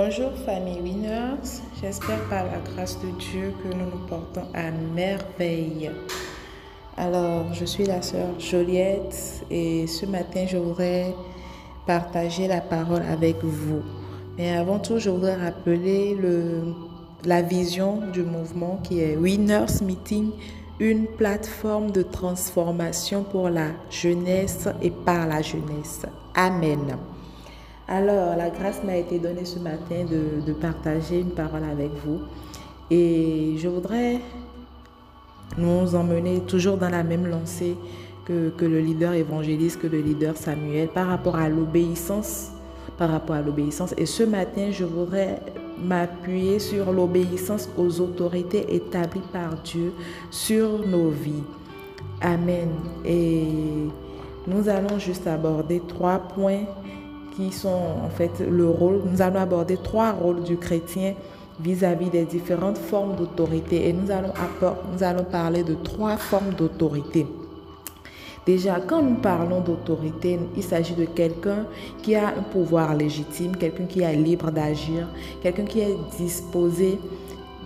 Bonjour famille Winners, j'espère par la grâce de Dieu que nous nous portons à merveille. Alors, je suis la sœur Joliette et ce matin, je voudrais partager la parole avec vous. Mais avant tout, je voudrais rappeler le, la vision du mouvement qui est Winners Meeting, une plateforme de transformation pour la jeunesse et par la jeunesse. Amen. Alors, la grâce m'a été donnée ce matin de, partager une parole avec vous. Et je voudrais nous emmener toujours dans la même lancée que, que le leader évangéliste, que le leader Samuel, par rapport à l'obéissance. Par rapport à l'obéissance. Et ce matin, je voudrais m'appuyer sur l'obéissance aux autorités établies par Dieu sur nos vies. Amen. Et nous allons juste aborder trois points qui sont en fait le rôle. Nous allons aborder trois rôles du chrétien vis-à-vis des différentes formes d'autorité et nous allons, nous allons parler de trois formes d'autorité. Déjà, quand nous parlons d'autorité, il s'agit de quelqu'un qui a un pouvoir légitime, quelqu'un qui est libre d'agir, quelqu'un qui est disposé,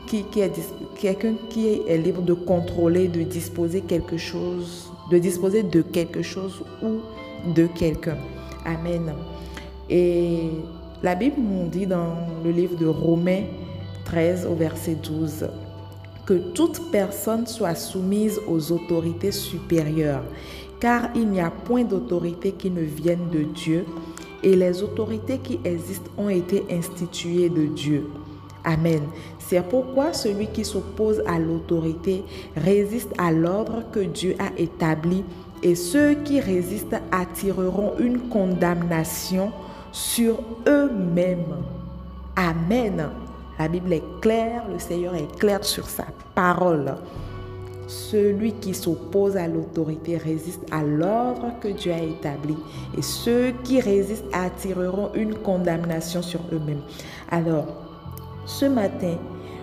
qui, qui est quelqu'un qui est libre de contrôler, de disposer quelque chose, de disposer de quelque chose ou de quelqu'un. Amen. Et la Bible nous dit dans le livre de Romains 13 au verset 12 que toute personne soit soumise aux autorités supérieures, car il n'y a point d'autorité qui ne vienne de Dieu, et les autorités qui existent ont été instituées de Dieu. Amen. C'est pourquoi celui qui s'oppose à l'autorité résiste à l'ordre que Dieu a établi, et ceux qui résistent attireront une condamnation sur eux-mêmes. Amen. La Bible est claire, le Seigneur est clair sur sa parole. Celui qui s'oppose à l'autorité résiste à l'ordre que Dieu a établi. Et ceux qui résistent attireront une condamnation sur eux-mêmes. Alors, ce matin,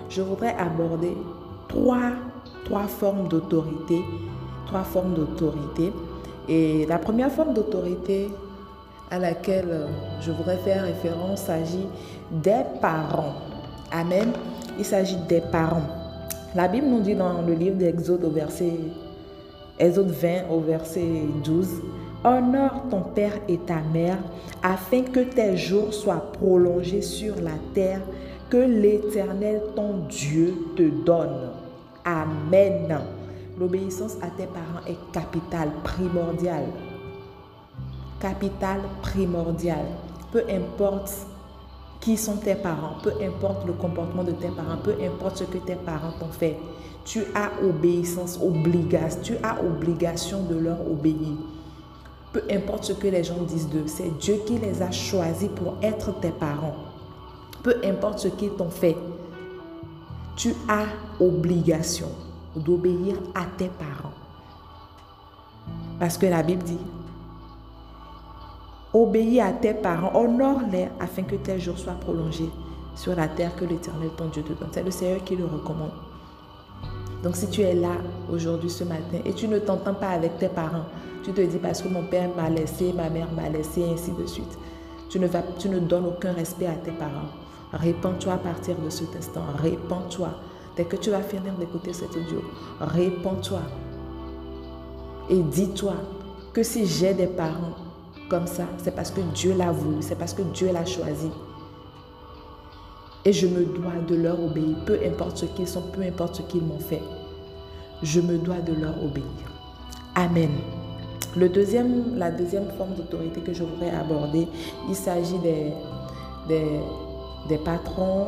je voudrais aborder trois, trois formes d'autorité. Trois formes d'autorité. Et la première forme d'autorité, à laquelle euh, je voudrais faire référence s'agit des parents. Amen. Il s'agit des parents. La Bible nous dit dans le livre d'Exode au verset Exode 20 au verset 12 Honore ton père et ta mère afin que tes jours soient prolongés sur la terre que l'Éternel ton Dieu te donne. Amen. L'obéissance à tes parents est capitale, primordiale capital primordial. Peu importe qui sont tes parents, peu importe le comportement de tes parents, peu importe ce que tes parents t'ont fait, tu as obéissance, obligation, tu as obligation de leur obéir. Peu importe ce que les gens disent d'eux, c'est Dieu qui les a choisis pour être tes parents. Peu importe ce qu'ils t'ont fait, tu as obligation d'obéir à tes parents. Parce que la Bible dit, Obéis à tes parents, honore-les afin que tes jours soient prolongés sur la terre que l'Éternel ton Dieu te donne. C'est le Seigneur qui le recommande. Donc si tu es là aujourd'hui, ce matin, et tu ne t'entends pas avec tes parents, tu te dis parce que mon père m'a laissé, ma mère m'a laissé, ainsi de suite. Tu ne, vas, tu ne donnes aucun respect à tes parents. Répands-toi à partir de cet instant. Répands-toi. Dès que tu vas finir d'écouter cet audio, répands-toi. Et dis-toi que si j'ai des parents comme ça, c'est parce que Dieu l'a voulu, c'est parce que Dieu l'a choisi. Et je me dois de leur obéir, peu importe ce qu'ils sont, peu importe ce qu'ils m'ont fait. Je me dois de leur obéir. Amen. La deuxième forme d'autorité que je voudrais aborder, il s'agit des patrons,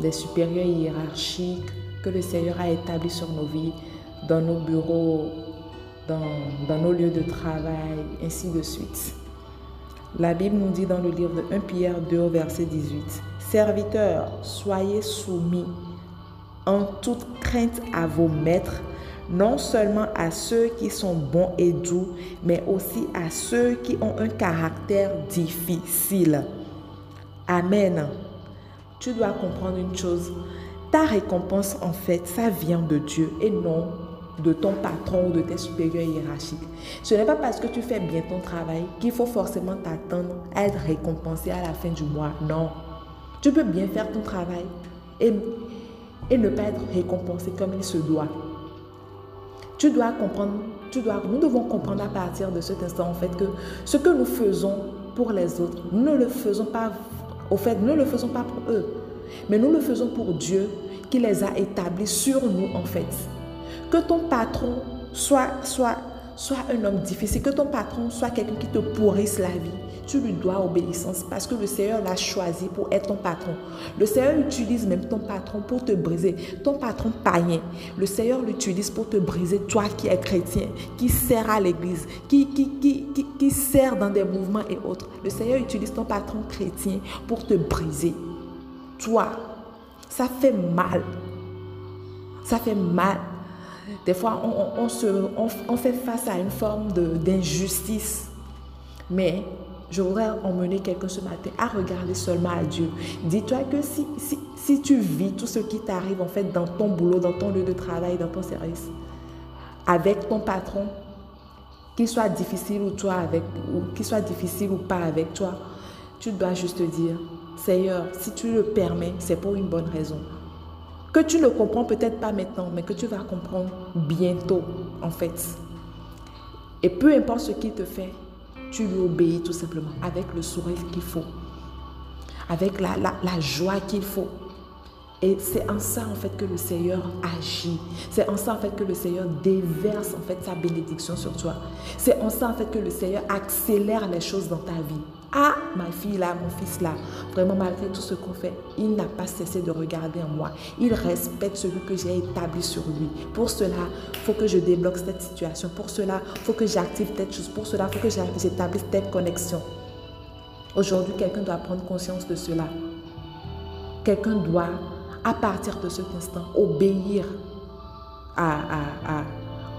des supérieurs hiérarchiques que le Seigneur a établis sur nos vies, dans nos bureaux, dans, nos lieux de travail, ainsi de suite. La Bible nous dit dans le livre de 1 Pierre 2 verset 18, Serviteurs, soyez soumis en toute crainte à vos maîtres, non seulement à ceux qui sont bons et doux, mais aussi à ceux qui ont un caractère difficile. Amen. Tu dois comprendre une chose. Ta récompense, en fait, ça vient de Dieu et non de ton patron ou de tes supérieurs hiérarchiques. Ce n'est pas parce que tu fais bien ton travail qu'il faut forcément t'attendre à être récompensé à la fin du mois. Non. Tu peux bien faire ton travail et, et ne pas être récompensé comme il se doit. Tu dois comprendre, tu dois, nous devons comprendre à partir de cet instant en fait que ce que nous faisons pour les autres, ne le faisons pas, au fait, nous ne le faisons pas pour eux, mais nous le faisons pour Dieu qui les a établis sur nous en fait. Que ton patron soit, soit, soit un homme difficile, que ton patron soit quelqu'un qui te pourrisse la vie, tu lui dois obéissance parce que le Seigneur l'a choisi pour être ton patron. Le Seigneur utilise même ton patron pour te briser. Ton patron païen, le Seigneur l'utilise pour te briser, toi qui es chrétien, qui sert à l'église, qui, qui, qui, sert dans des mouvements et autres. Le Seigneur utilise ton patron chrétien pour te briser. Toi, ça fait mal. Ça fait mal. Des fois, on, se, fait face à une forme d'injustice. Mais je voudrais emmener quelqu'un ce matin à regarder seulement à Dieu. Dis-toi que si, si, tu vis tout ce qui t'arrive en fait dans ton boulot, dans ton lieu de travail, dans ton service, avec ton patron, qu'il soit difficile ou toi avec, qu'il soit difficile ou pas avec toi, tu dois juste te dire, Seigneur, si tu le permets, c'est pour une bonne raison. Tu ne comprends peut-être pas maintenant, mais que tu vas comprendre bientôt, en fait. Et peu importe ce qu'il te fait, tu lui obéis tout simplement avec le sourire qu'il faut, avec la, la, joie qu'il faut. Et c'est en ça en fait que le Seigneur agit. C'est en ça en fait que le Seigneur déverse en fait sa bénédiction sur toi. C'est en ça en fait que le Seigneur accélère les choses dans ta vie. Ah, ma fille là, mon fils là, vraiment malgré tout ce qu'on fait, il n'a pas cessé de regarder en moi. Il respecte celui que j'ai établi sur lui. Pour cela, il faut que je débloque cette situation. Pour cela, il faut que j'active telle chose. Pour cela, il faut que j'établisse telle connexion. Aujourd'hui, quelqu'un doit prendre conscience de cela. Quelqu'un doit, à partir de cet instant, obéir à, à, à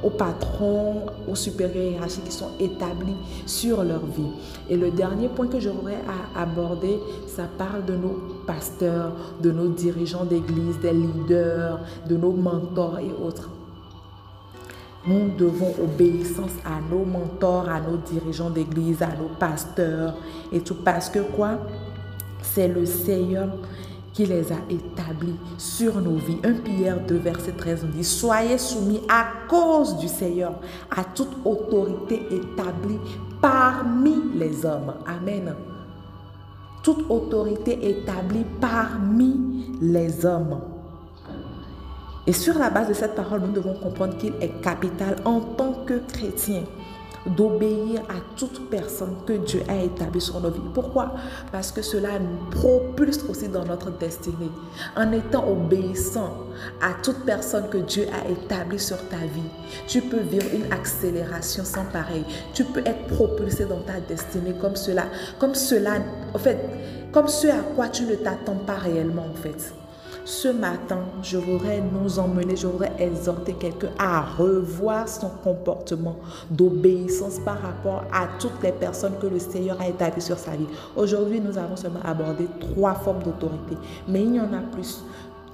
aux patrons, aux supérieurs hiérarchiques qui sont établis sur leur vie. Et le dernier point que je voudrais aborder, ça parle de nos pasteurs, de nos dirigeants d'église, des leaders, de nos mentors et autres. Nous devons obéissance à nos mentors, à nos dirigeants d'église, à nos pasteurs et tout. Parce que quoi? C'est le Seigneur qui les a établis sur nos vies. 1 Pierre 2, verset 13, on dit, Soyez soumis à cause du Seigneur à toute autorité établie parmi les hommes. Amen. Toute autorité établie parmi les hommes. Et sur la base de cette parole, nous devons comprendre qu'il est capital en tant que chrétien d'obéir à toute personne que Dieu a établie sur nos vies. Pourquoi? Parce que cela nous propulse aussi dans notre destinée. En étant obéissant à toute personne que Dieu a établie sur ta vie, tu peux vivre une accélération sans pareil. Tu peux être propulsé dans ta destinée comme cela, comme cela, en fait, comme ce à quoi tu ne t'attends pas réellement en fait. Ce matin, je voudrais nous emmener, je voudrais exhorter quelqu'un à revoir son comportement d'obéissance par rapport à toutes les personnes que le Seigneur a établies sur sa vie. Aujourd'hui, nous avons seulement abordé trois formes d'autorité, mais il y en a plus.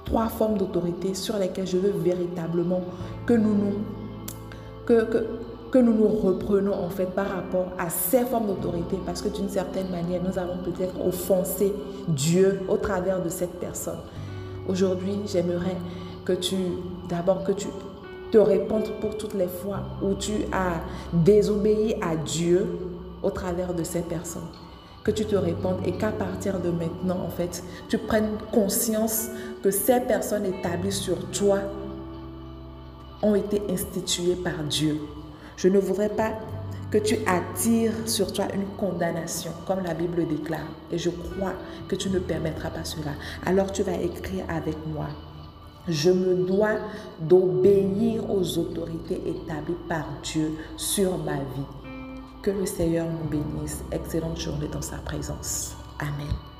Trois formes d'autorité sur lesquelles je veux véritablement que nous nous, que, que, nous nous reprenons en fait par rapport à ces formes d'autorité parce que d'une certaine manière, nous avons peut-être offensé Dieu au travers de cette personne. Aujourd'hui, j'aimerais que tu, d'abord que tu te répondes pour toutes les fois où tu as désobéi à Dieu au travers de ces personnes. Que tu te répondes et qu'à partir de maintenant, en fait, tu prennes conscience que ces personnes établies sur toi ont été instituées par Dieu. Je ne voudrais pas que tu attires sur toi une condamnation, comme la Bible déclare. Et je crois que tu ne permettras pas cela. Alors tu vas écrire avec moi. Je me dois d'obéir aux autorités établies par Dieu sur ma vie. Que le Seigneur nous bénisse. Excellente journée dans sa présence. Amen.